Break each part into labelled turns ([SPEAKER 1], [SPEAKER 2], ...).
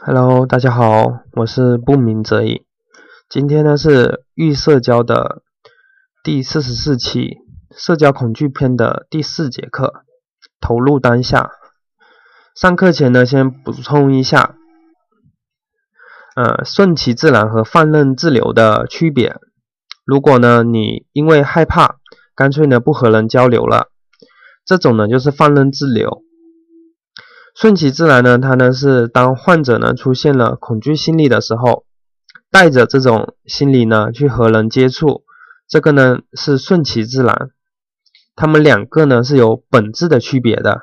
[SPEAKER 1] Hello，大家好，我是不鸣则已。今天呢是预社交的第四十四期，社交恐惧篇的第四节课，投入当下。上课前呢，先补充一下，呃，顺其自然和放任自流的区别。如果呢，你因为害怕，干脆呢不和人交流了，这种呢就是放任自流。顺其自然呢，它呢是当患者呢出现了恐惧心理的时候，带着这种心理呢去和人接触，这个呢是顺其自然。他们两个呢是有本质的区别的。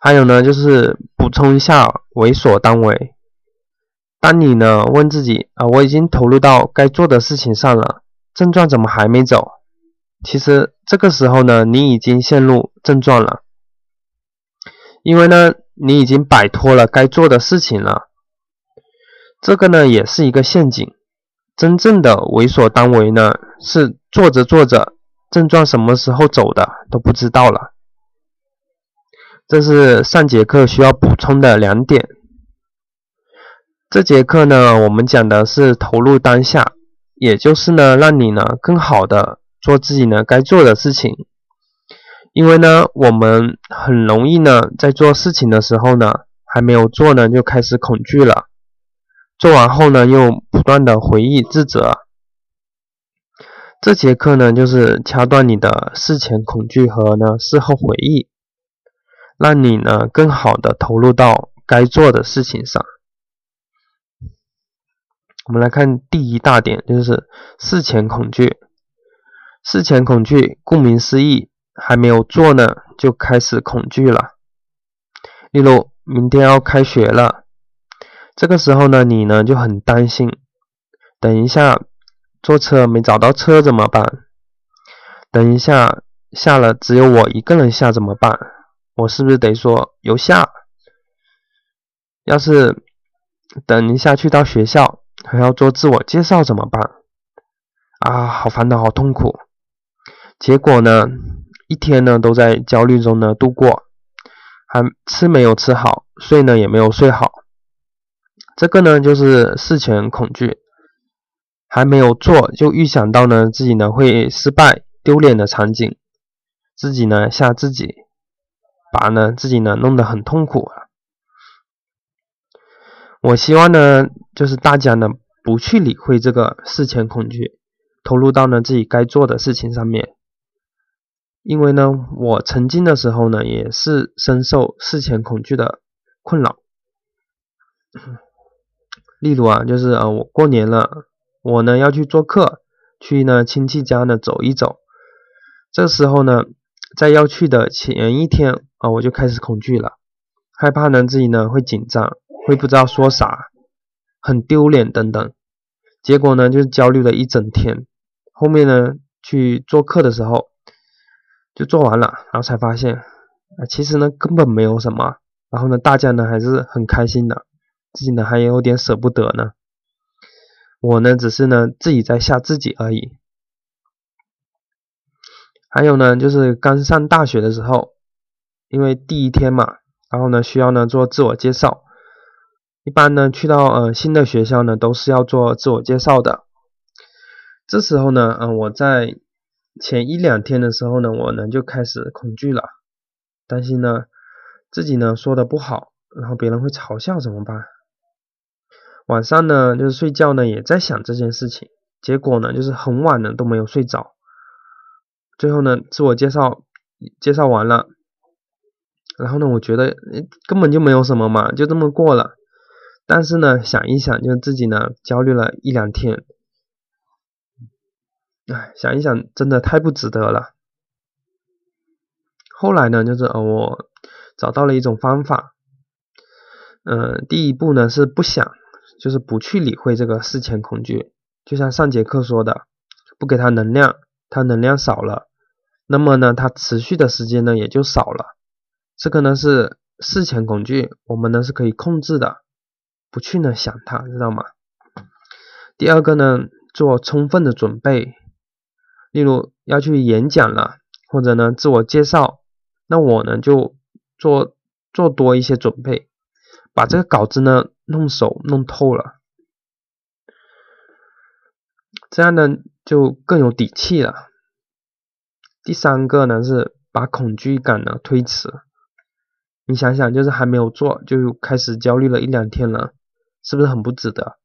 [SPEAKER 1] 还有呢，就是补充一下，为所当为。当你呢问自己啊，我已经投入到该做的事情上了，症状怎么还没走？其实这个时候呢，你已经陷入症状了。因为呢，你已经摆脱了该做的事情了，这个呢也是一个陷阱。真正的为所当为呢，是做着做着，症状什么时候走的都不知道了。这是上节课需要补充的两点。这节课呢，我们讲的是投入当下，也就是呢，让你呢更好的做自己呢该做的事情。因为呢，我们很容易呢，在做事情的时候呢，还没有做呢，就开始恐惧了。做完后呢，又不断的回忆自责。这节课呢，就是掐断你的事前恐惧和呢事后回忆，让你呢更好的投入到该做的事情上。我们来看第一大点，就是事前恐惧。事前恐惧，顾名思义。还没有做呢，就开始恐惧了。例如，明天要开学了，这个时候呢，你呢就很担心，等一下坐车没找到车怎么办？等一下下了只有我一个人下怎么办？我是不是得说由下？要是等一下去到学校还要做自我介绍怎么办？啊，好烦恼，好痛苦。结果呢？一天呢都在焦虑中呢度过，还吃没有吃好，睡呢也没有睡好。这个呢就是事前恐惧，还没有做就预想到呢自己呢会失败、丢脸的场景，自己呢吓自己，把呢自己呢弄得很痛苦。我希望呢就是大家呢不去理会这个事前恐惧，投入到呢自己该做的事情上面。因为呢，我曾经的时候呢，也是深受事前恐惧的困扰。例如啊，就是啊，我过年了，我呢要去做客，去呢亲戚家呢走一走。这时候呢，在要去的前一天啊，我就开始恐惧了，害怕呢自己呢会紧张，会不知道说啥，很丢脸等等。结果呢，就是焦虑了一整天。后面呢去做客的时候。就做完了，然后才发现，啊，其实呢根本没有什么，然后呢大家呢还是很开心的，自己呢还有点舍不得呢，我呢只是呢自己在吓自己而已。还有呢就是刚上大学的时候，因为第一天嘛，然后呢需要呢做自我介绍，一般呢去到呃新的学校呢都是要做自我介绍的，这时候呢，嗯我在。前一两天的时候呢，我呢就开始恐惧了，担心呢自己呢说的不好，然后别人会嘲笑怎么办？晚上呢就是睡觉呢也在想这件事情，结果呢就是很晚了都没有睡着。最后呢自我介绍介绍完了，然后呢我觉得根本就没有什么嘛，就这么过了。但是呢想一想，就自己呢焦虑了一两天。哎，想一想，真的太不值得了。后来呢，就是呃，我找到了一种方法。嗯，第一步呢是不想，就是不去理会这个事前恐惧。就像上节课说的，不给他能量，他能量少了，那么呢，他持续的时间呢也就少了。这个呢是事前恐惧，我们呢是可以控制的，不去呢想它，知道吗？第二个呢，做充分的准备。例如要去演讲了，或者呢自我介绍，那我呢就做做多一些准备，把这个稿子呢弄熟弄透了，这样呢就更有底气了。第三个呢是把恐惧感呢推迟。你想想，就是还没有做就开始焦虑了一两天了，是不是很不值得？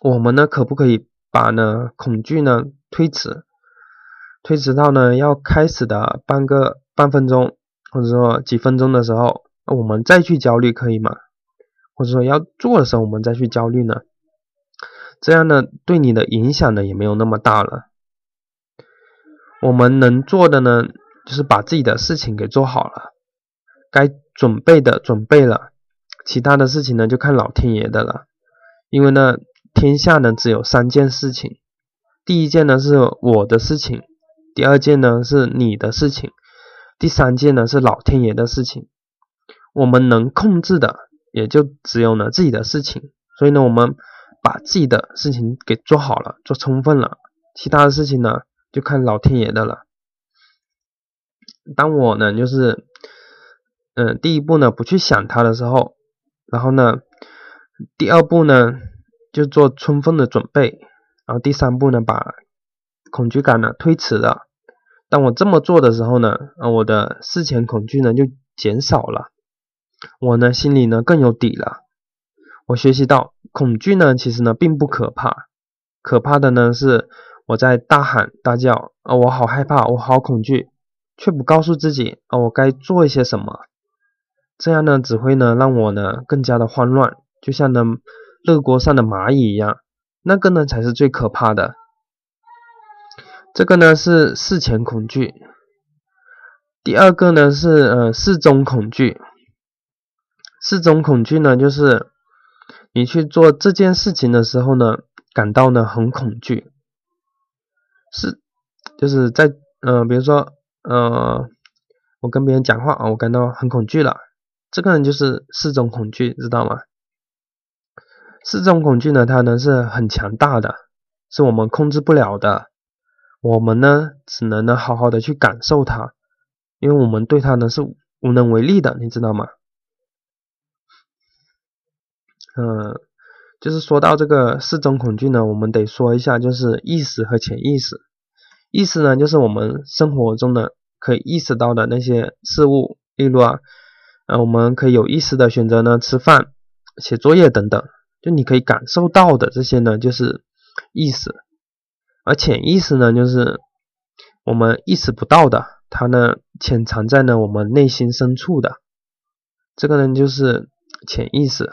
[SPEAKER 1] 我们呢可不可以把呢恐惧呢推迟，推迟到呢要开始的半个半分钟，或者说几分钟的时候，我们再去焦虑可以吗？或者说要做的时候我们再去焦虑呢？这样呢对你的影响呢也没有那么大了。我们能做的呢，就是把自己的事情给做好了，该准备的准备了，其他的事情呢就看老天爷的了。因为呢，天下呢只有三件事情，第一件呢是我的事情，第二件呢是你的事情，第三件呢是老天爷的事情。我们能控制的也就只有呢自己的事情，所以呢，我们把自己的事情给做好了，做充分了，其他的事情呢。就看老天爷的了。当我呢，就是，嗯，第一步呢，不去想它的时候，然后呢，第二步呢，就做充分的准备，然后第三步呢，把恐惧感呢推迟了。当我这么做的时候呢，啊，我的事前恐惧呢就减少了，我呢心里呢更有底了。我学习到，恐惧呢其实呢并不可怕，可怕的呢是。我在大喊大叫啊！我好害怕，我好恐惧，却不告诉自己啊！我该做一些什么？这样呢，只会呢让我呢更加的慌乱，就像呢热锅上的蚂蚁一样。那个呢才是最可怕的。这个呢是事前恐惧。第二个呢是呃事中恐惧。事中恐惧呢就是你去做这件事情的时候呢，感到呢很恐惧。是，就是在，嗯，比如说，呃，我跟别人讲话啊，我感到很恐惧了，这个人就是事中恐惧，知道吗？四种恐惧呢，它呢是很强大的，是我们控制不了的，我们呢只能呢好好的去感受它，因为我们对它呢是无能为力的，你知道吗？嗯，就是说到这个四种恐惧呢，我们得说一下，就是意识和潜意识。意识呢，就是我们生活中的可以意识到的那些事物，例如啊，呃，我们可以有意识的选择呢吃饭、写作业等等，就你可以感受到的这些呢，就是意识。而潜意识呢，就是我们意识不到的，它呢潜藏在呢我们内心深处的，这个呢就是潜意识。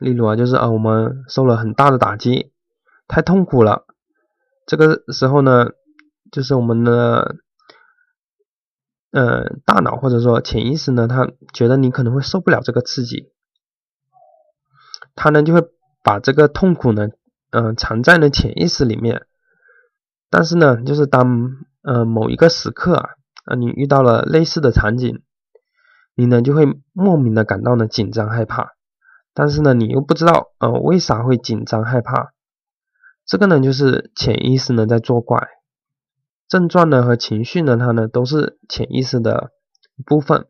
[SPEAKER 1] 例如啊，就是啊，我们受了很大的打击，太痛苦了。这个时候呢，就是我们的呃大脑或者说潜意识呢，他觉得你可能会受不了这个刺激，他呢就会把这个痛苦呢，嗯藏在了潜意识里面。但是呢，就是当呃某一个时刻啊，啊你遇到了类似的场景，你呢就会莫名的感到呢紧张害怕，但是呢你又不知道呃为啥会紧张害怕。这个呢，就是潜意识呢在作怪，症状呢和情绪呢，它呢都是潜意识的部分。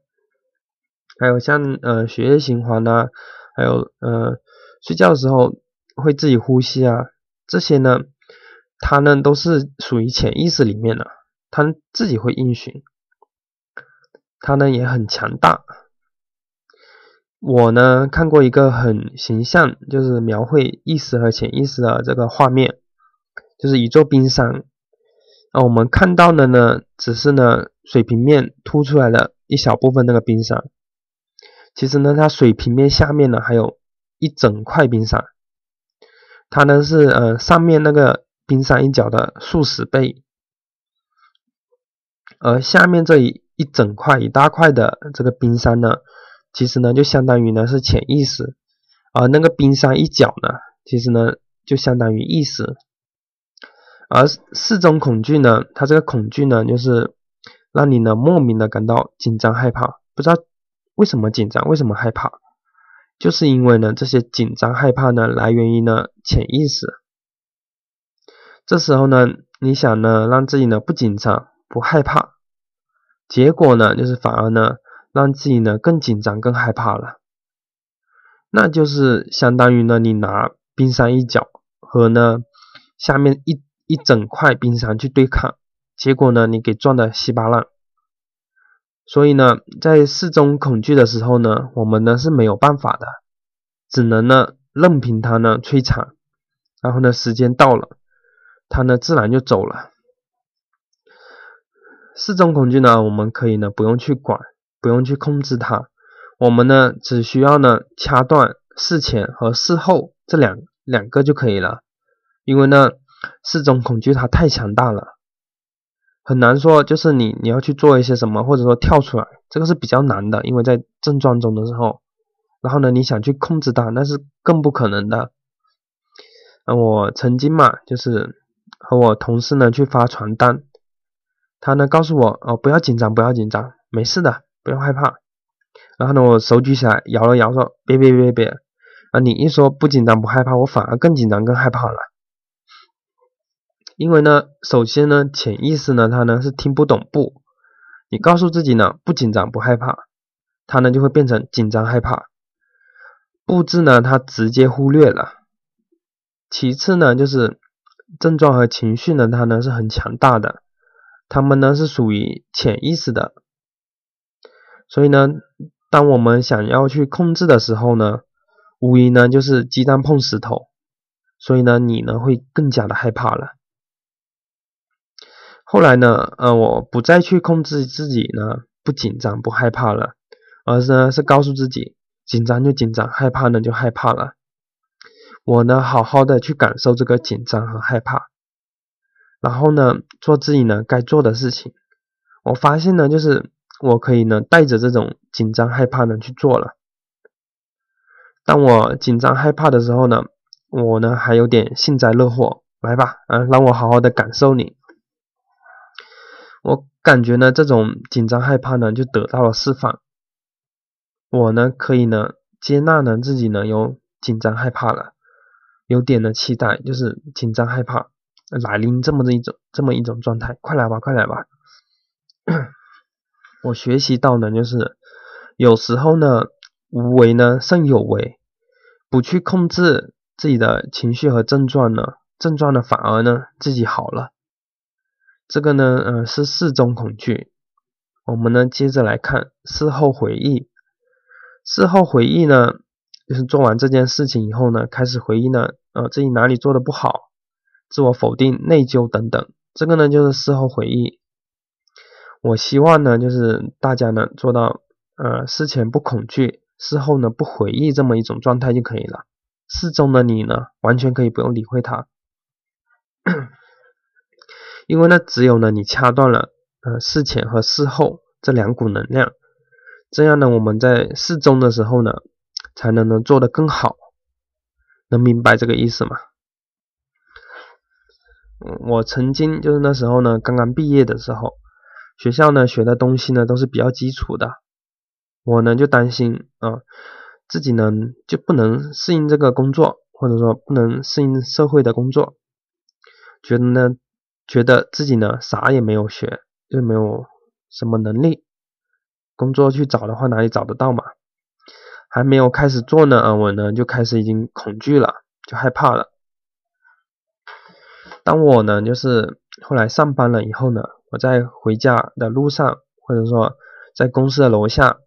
[SPEAKER 1] 还有像呃血液循环呐，还有呃睡觉的时候会自己呼吸啊，这些呢，它呢都是属于潜意识里面的，它自己会运行，它呢也很强大。我呢看过一个很形象，就是描绘意识和潜意识的这个画面，就是一座冰山，啊，我们看到的呢只是呢水平面凸出来的一小部分那个冰山，其实呢它水平面下面呢还有一整块冰山，它呢是呃上面那个冰山一角的数十倍，而下面这一一整块一大块的这个冰山呢。其实呢，就相当于呢是潜意识，而那个冰山一角呢，其实呢就相当于意识。而四种恐惧呢，它这个恐惧呢，就是让你呢莫名的感到紧张害怕，不知道为什么紧张，为什么害怕，就是因为呢这些紧张害怕呢来源于呢潜意识。这时候呢，你想呢让自己呢不紧张不害怕，结果呢就是反而呢。让自己呢更紧张、更害怕了。那就是相当于呢，你拿冰山一角和呢下面一一整块冰山去对抗，结果呢你给撞得稀巴烂。所以呢，在四中恐惧的时候呢，我们呢是没有办法的，只能呢任凭它呢摧残，然后呢时间到了，它呢自然就走了。四中恐惧呢，我们可以呢不用去管，不用去控制它，我们呢只需要呢掐断事前和事后这两两个就可以了，因为呢四中恐惧它太强大了。很难说，就是你你要去做一些什么，或者说跳出来，这个是比较难的，因为在症状中的时候，然后呢，你想去控制它，那是更不可能的。啊，我曾经嘛，就是和我同事呢去发传单，他呢告诉我哦，不要紧张，不要紧张，没事的，不用害怕。然后呢，我手举起来摇了摇，说别别别别，啊，你一说不紧张不害怕，我反而更紧张更害怕了。因为呢，首先呢，潜意识呢，它呢是听不懂不，你告诉自己呢不紧张不害怕，它呢就会变成紧张害怕。不字呢，它直接忽略了。其次呢，就是症状和情绪呢，它呢是很强大的，他们呢是属于潜意识的。所以呢，当我们想要去控制的时候呢，无疑呢就是鸡蛋碰石头，所以呢，你呢会更加的害怕了。后来呢，呃，我不再去控制自己呢，不紧张不害怕了，而是呢是告诉自己，紧张就紧张，害怕呢就害怕了。我呢好好的去感受这个紧张和害怕，然后呢做自己呢该做的事情。我发现呢，就是我可以呢带着这种紧张害怕呢去做了。当我紧张害怕的时候呢，我呢还有点幸灾乐祸，来吧，啊，让我好好的感受你。我感觉呢，这种紧张害怕呢，就得到了释放。我呢，可以呢，接纳呢自己呢有紧张害怕了，有点的期待，就是紧张害怕来临这么的一种这么一种状态。快来吧，快来吧！我学习到呢，就是有时候呢，无为呢胜有为，不去控制自己的情绪和症状呢，症状呢反而呢自己好了。这个呢，呃，是事中恐惧。我们呢，接着来看事后回忆。事后回忆呢，就是做完这件事情以后呢，开始回忆呢，呃，自己哪里做的不好，自我否定、内疚等等。这个呢，就是事后回忆。我希望呢，就是大家呢，做到呃，事前不恐惧，事后呢不回忆这么一种状态就可以了。事中的你呢，完全可以不用理会它。因为呢，只有呢，你掐断了呃事前和事后这两股能量，这样呢，我们在事中的时候呢，才能呢做得更好。能明白这个意思吗？嗯，我曾经就是那时候呢，刚刚毕业的时候，学校呢学的东西呢都是比较基础的，我呢就担心啊，自己呢就不能适应这个工作，或者说不能适应社会的工作，觉得呢。觉得自己呢啥也没有学，又没有什么能力，工作去找的话哪里找得到嘛？还没有开始做呢啊，我呢就开始已经恐惧了，就害怕了。当我呢就是后来上班了以后呢，我在回家的路上，或者说在公司的楼下，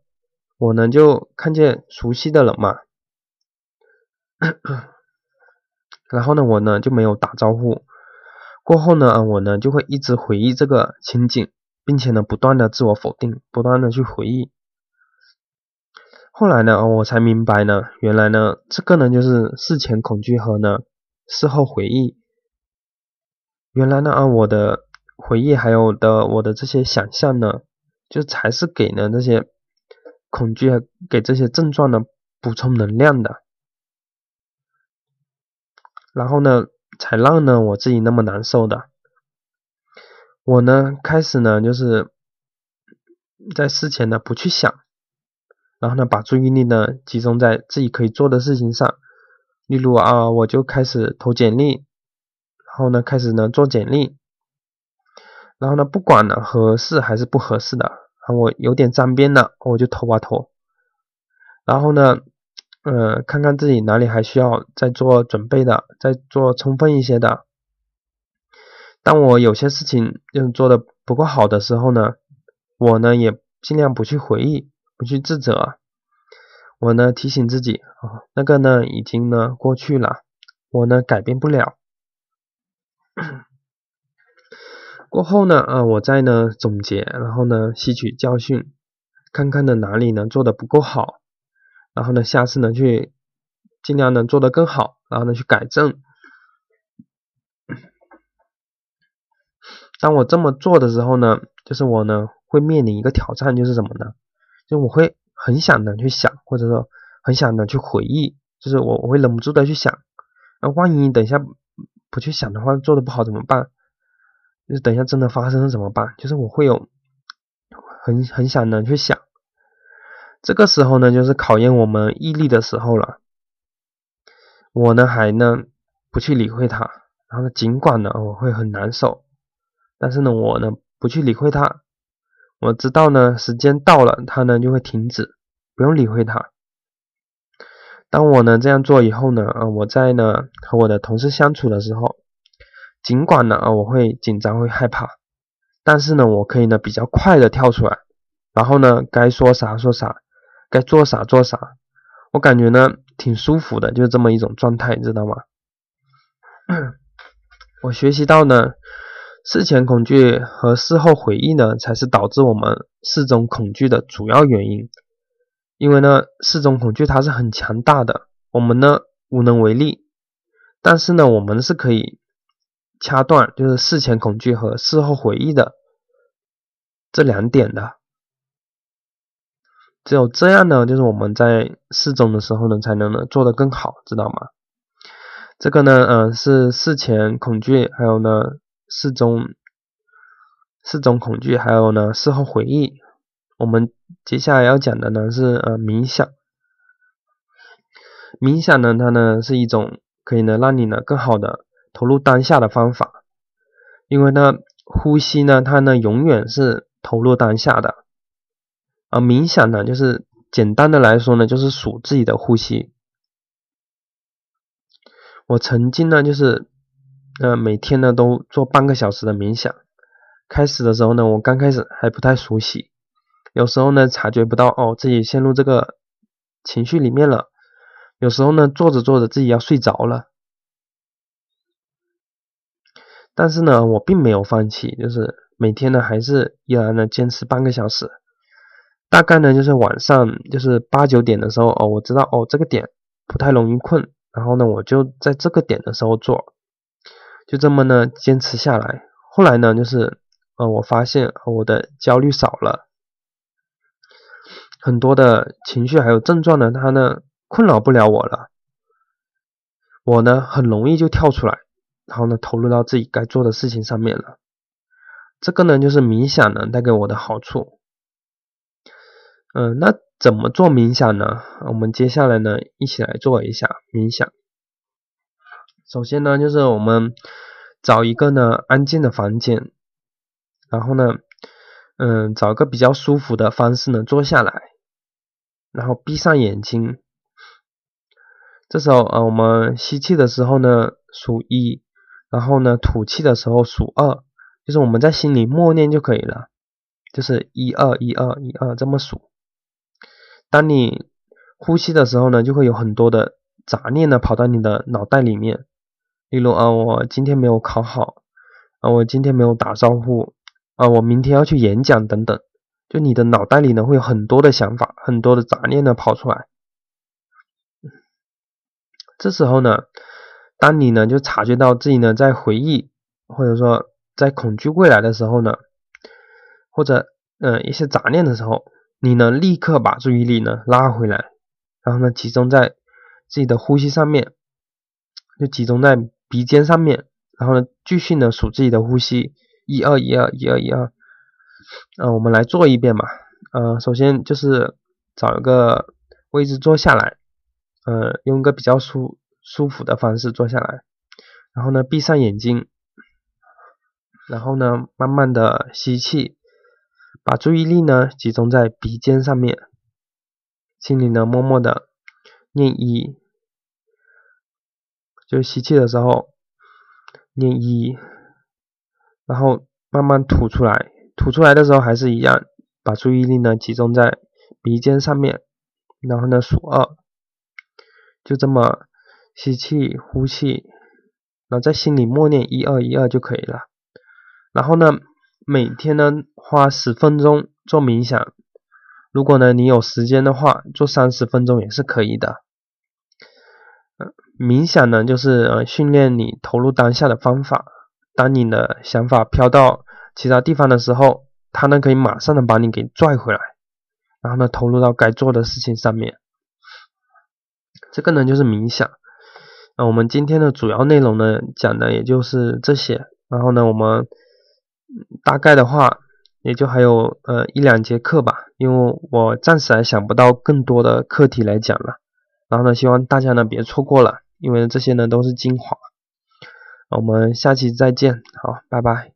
[SPEAKER 1] 我呢就看见熟悉的人嘛，然后呢我呢就没有打招呼。过后呢，我呢就会一直回忆这个情景，并且呢不断的自我否定，不断的去回忆。后来呢，我才明白呢，原来呢这个呢就是事前恐惧和呢事后回忆。原来呢，啊我的回忆还有的我的这些想象呢，就才是给呢这些恐惧给这些症状呢补充能量的。然后呢。才让呢我自己那么难受的。我呢开始呢就是在事前呢不去想，然后呢把注意力呢集中在自己可以做的事情上。例如啊，我就开始投简历，然后呢开始呢做简历，然后呢不管呢合适还是不合适的啊，我有点沾边了，我就投啊投。然后呢，呃，看看自己哪里还需要再做准备的，再做充分一些的。当我有些事情就做的不够好的时候呢，我呢也尽量不去回忆，不去自责。我呢提醒自己啊，那个呢已经呢过去了，我呢改变不了。过后呢，啊，我再呢总结，然后呢吸取教训，看看呢哪里呢做的不够好，然后呢下次呢去尽量呢做的更好，然后呢去改正。当我这么做的时候呢，就是我呢会面临一个挑战，就是什么呢？就我会很想的去想，或者说很想的去回忆，就是我我会忍不住的去想，那万一等一下不去想的话，做的不好怎么办？就是等一下真的发生了怎么办？就是我会有很很想的去想，这个时候呢，就是考验我们毅力的时候了。我呢还呢不去理会它，然后呢尽管呢我会很难受，但是呢我呢不去理会它，我知道呢时间到了，它呢就会停止，不用理会它。当我呢这样做以后呢，啊我在呢和我的同事相处的时候。尽管呢，啊，我会紧张，会害怕，但是呢，我可以呢比较快的跳出来，然后呢，该说啥说啥，该做啥做啥，我感觉呢挺舒服的，就是这么一种状态，你知道吗？我学习到呢，事前恐惧和事后回忆呢，才是导致我们四种恐惧的主要原因。因为呢，四种恐惧它是很强大的，我们呢无能为力，但是呢，我们是可以。掐断就是事前恐惧和事后回忆的这两点的，只有这样呢，就是我们在试中的时候呢，才能呢做得更好，知道吗？这个呢，嗯，是事前恐惧，还有呢事中事中恐惧，还有呢事后回忆。我们接下来要讲的呢是呃冥想，冥想呢，它呢是一种可以呢让你呢更好的。投入当下的方法，因为呢，呼吸呢，它呢永远是投入当下的，而冥想呢，就是简单的来说呢，就是数自己的呼吸。我曾经呢，就是呃每天呢都做半个小时的冥想。开始的时候呢，我刚开始还不太熟悉，有时候呢察觉不到哦自己陷入这个情绪里面了，有时候呢做着做着自己要睡着了。但是呢，我并没有放弃，就是每天呢还是依然呢坚持半个小时。大概呢就是晚上就是八九点的时候哦，我知道哦这个点不太容易困，然后呢我就在这个点的时候做，就这么呢坚持下来。后来呢就是呃我发现我的焦虑少了，很多的情绪还有症状呢它呢困扰不了我了，我呢很容易就跳出来。然后呢，投入到自己该做的事情上面了。这个呢，就是冥想呢带给我的好处。嗯，那怎么做冥想呢？我们接下来呢，一起来做一下冥想。首先呢，就是我们找一个呢安静的房间，然后呢，嗯，找个比较舒服的方式呢坐下来，然后闭上眼睛。这时候啊，我们吸气的时候呢，数一。然后呢，吐气的时候数二，就是我们在心里默念就可以了，就是一二一二一二这么数。当你呼吸的时候呢，就会有很多的杂念呢跑到你的脑袋里面，例如啊，我今天没有考好，啊，我今天没有打招呼，啊，我明天要去演讲等等，就你的脑袋里呢会有很多的想法，很多的杂念呢跑出来。这时候呢。当你呢就察觉到自己呢在回忆，或者说在恐惧未来的时候呢，或者嗯一些杂念的时候，你能立刻把注意力呢拉回来，然后呢集中在自己的呼吸上面，就集中在鼻尖上面，然后呢继续呢数自己的呼吸，一二一二一二一二，嗯我们来做一遍嘛，嗯首先就是找一个位置坐下来，嗯用一个比较舒。舒服的方式坐下来，然后呢，闭上眼睛，然后呢，慢慢的吸气，把注意力呢集中在鼻尖上面，心里呢默默的念一，就吸气的时候念一，然后慢慢吐出来，吐出来的时候还是一样，把注意力呢集中在鼻尖上面，然后呢数二，就这么吸气呼气，然后在心里默念一二一二就可以了，然后呢。每天呢花十分钟做冥想，如果呢你有时间的话，做三十分钟也是可以的。冥想呢就是呃训练你投入当下的方法。当你的想法飘到其他地方的时候，它呢可以马上的把你给拽回来，然后呢投入到该做的事情上面。这个呢就是冥想。那我们今天的主要内容呢讲的也就是这些，然后呢我们。大概的话，也就还有呃一两节课吧，因为我暂时还想不到更多的课题来讲了。然后呢，希望大家呢别错过了，因为这些呢都是精华。我们下期再见，好，拜拜。